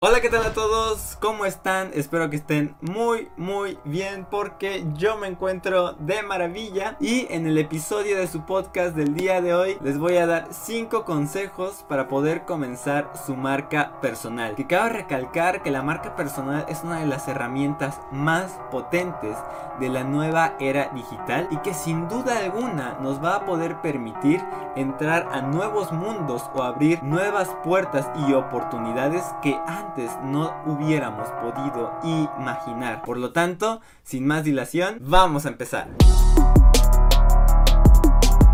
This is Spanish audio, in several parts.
Hola, ¿qué tal a todos? ¿Cómo están? Espero que estén muy, muy bien porque yo me encuentro de maravilla y en el episodio de su podcast del día de hoy les voy a dar 5 consejos para poder comenzar su marca personal. Que cabe recalcar que la marca personal es una de las herramientas más potentes de la nueva era digital y que sin duda alguna nos va a poder permitir entrar a nuevos mundos o abrir nuevas puertas y oportunidades que han no hubiéramos podido imaginar. Por lo tanto, sin más dilación, vamos a empezar.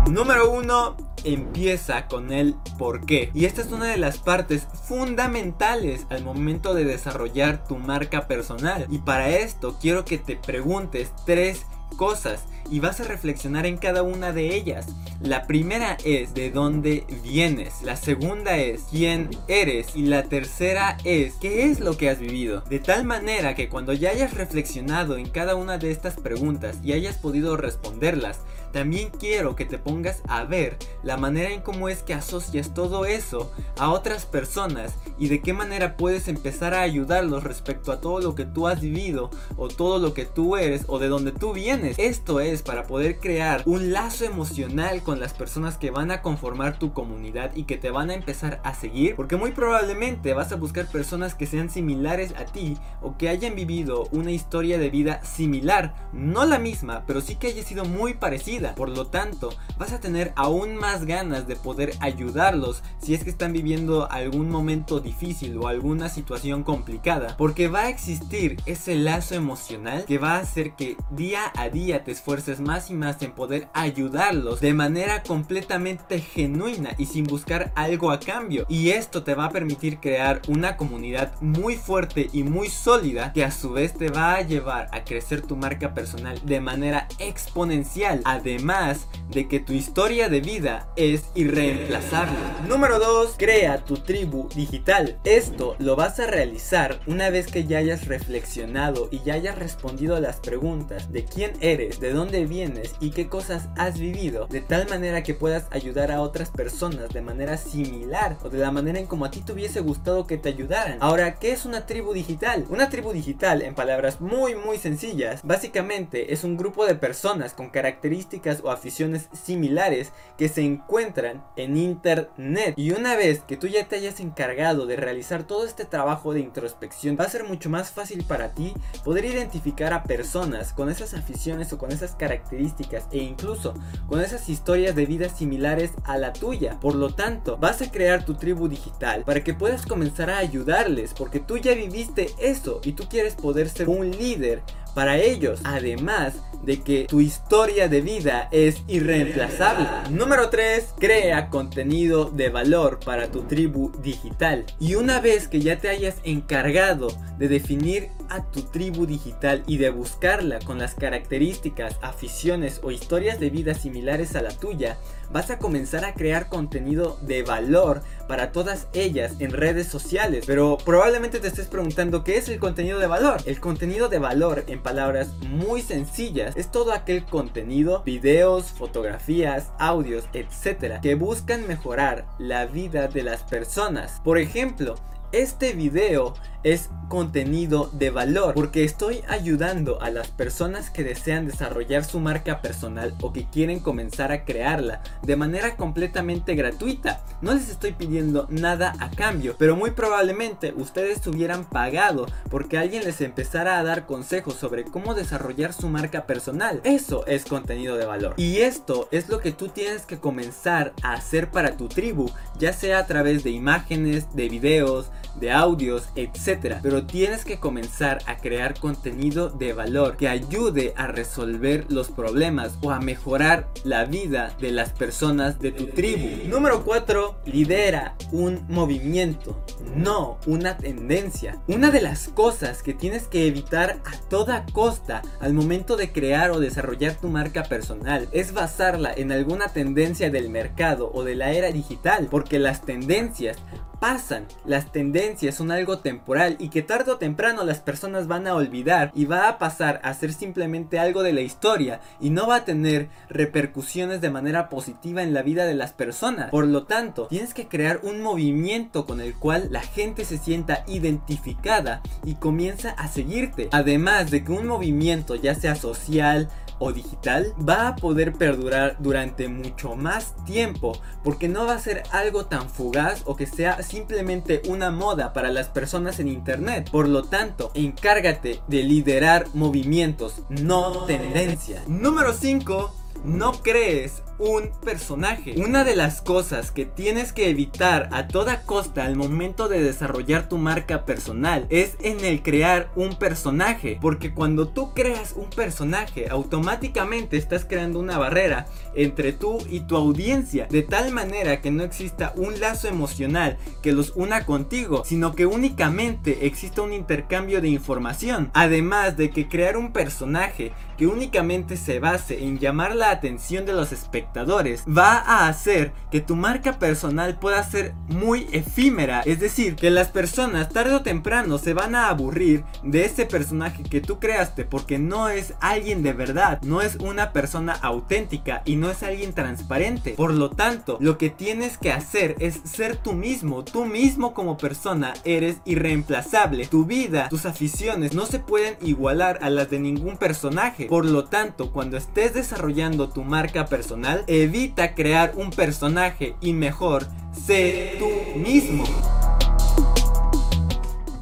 Número 1 empieza con el por qué. Y esta es una de las partes fundamentales al momento de desarrollar tu marca personal. Y para esto quiero que te preguntes tres cosas y vas a reflexionar en cada una de ellas. La primera es de dónde vienes, la segunda es quién eres y la tercera es qué es lo que has vivido. De tal manera que cuando ya hayas reflexionado en cada una de estas preguntas y hayas podido responderlas, también quiero que te pongas a ver la manera en cómo es que asocias todo eso a otras personas y de qué manera puedes empezar a ayudarlos respecto a todo lo que tú has vivido o todo lo que tú eres o de donde tú vienes. Esto es para poder crear un lazo emocional con las personas que van a conformar tu comunidad y que te van a empezar a seguir porque muy probablemente vas a buscar personas que sean similares a ti o que hayan vivido una historia de vida similar, no la misma, pero sí que haya sido muy parecida por lo tanto, vas a tener aún más ganas de poder ayudarlos si es que están viviendo algún momento difícil o alguna situación complicada. Porque va a existir ese lazo emocional que va a hacer que día a día te esfuerces más y más en poder ayudarlos de manera completamente genuina y sin buscar algo a cambio. Y esto te va a permitir crear una comunidad muy fuerte y muy sólida que a su vez te va a llevar a crecer tu marca personal de manera exponencial. Además de que tu historia de vida es irreemplazable. Número 2. Crea tu tribu digital. Esto lo vas a realizar una vez que ya hayas reflexionado y ya hayas respondido a las preguntas de quién eres, de dónde vienes y qué cosas has vivido, de tal manera que puedas ayudar a otras personas de manera similar o de la manera en como a ti te hubiese gustado que te ayudaran. Ahora, ¿qué es una tribu digital? Una tribu digital, en palabras muy muy sencillas, básicamente es un grupo de personas con características o aficiones similares que se encuentran en internet. Y una vez que tú ya te hayas encargado de realizar todo este trabajo de introspección, va a ser mucho más fácil para ti poder identificar a personas con esas aficiones o con esas características e incluso con esas historias de vida similares a la tuya. Por lo tanto, vas a crear tu tribu digital para que puedas comenzar a ayudarles porque tú ya viviste eso y tú quieres poder ser un líder para ellos. Además de que tu historia de vida es irreemplazable. Número 3. Crea contenido de valor para tu tribu digital. Y una vez que ya te hayas encargado de definir a tu tribu digital y de buscarla con las características, aficiones o historias de vida similares a la tuya, vas a comenzar a crear contenido de valor para todas ellas en redes sociales. Pero probablemente te estés preguntando qué es el contenido de valor. El contenido de valor, en palabras muy sencillas, es todo aquel contenido, videos, fotografías, audios, etcétera, que buscan mejorar la vida de las personas. Por ejemplo, este video es contenido de valor porque estoy ayudando a las personas que desean desarrollar su marca personal o que quieren comenzar a crearla de manera completamente gratuita. No les estoy pidiendo nada a cambio, pero muy probablemente ustedes hubieran pagado porque alguien les empezara a dar consejos sobre cómo desarrollar su marca personal. Eso es contenido de valor. Y esto es lo que tú tienes que comenzar a hacer para tu tribu, ya sea a través de imágenes, de videos, de audios, etc. Pero tienes que comenzar a crear contenido de valor que ayude a resolver los problemas o a mejorar la vida de las personas de tu tribu. Número 4. Lidera un movimiento, no una tendencia. Una de las cosas que tienes que evitar a toda costa al momento de crear o desarrollar tu marca personal es basarla en alguna tendencia del mercado o de la era digital, porque las tendencias pasan, las tendencias son algo temporal y que tarde o temprano las personas van a olvidar y va a pasar a ser simplemente algo de la historia y no va a tener repercusiones de manera positiva en la vida de las personas. Por lo tanto, tienes que crear un movimiento con el cual la gente se sienta identificada y comienza a seguirte. Además de que un movimiento ya sea social, o digital va a poder perdurar durante mucho más tiempo porque no va a ser algo tan fugaz o que sea simplemente una moda para las personas en internet. Por lo tanto, encárgate de liderar movimientos, no tendencias. Número 5 no crees un personaje. Una de las cosas que tienes que evitar a toda costa al momento de desarrollar tu marca personal es en el crear un personaje. Porque cuando tú creas un personaje, automáticamente estás creando una barrera entre tú y tu audiencia. De tal manera que no exista un lazo emocional que los una contigo, sino que únicamente exista un intercambio de información. Además de que crear un personaje que únicamente se base en llamar la atención de los espectadores va a hacer que tu marca personal pueda ser muy efímera. Es decir, que las personas tarde o temprano se van a aburrir de ese personaje que tú creaste porque no es alguien de verdad, no es una persona auténtica y no es alguien transparente. Por lo tanto, lo que tienes que hacer es ser tú mismo. Tú mismo como persona eres irreemplazable. Tu vida, tus aficiones no se pueden igualar a las de ningún personaje. Por lo tanto, cuando estés desarrollando tu marca personal, evita crear un personaje y mejor, sé tú mismo.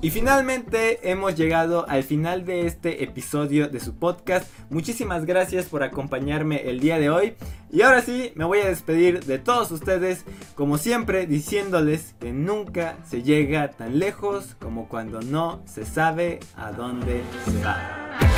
Y finalmente hemos llegado al final de este episodio de su podcast. Muchísimas gracias por acompañarme el día de hoy. Y ahora sí, me voy a despedir de todos ustedes, como siempre, diciéndoles que nunca se llega tan lejos como cuando no se sabe a dónde se va.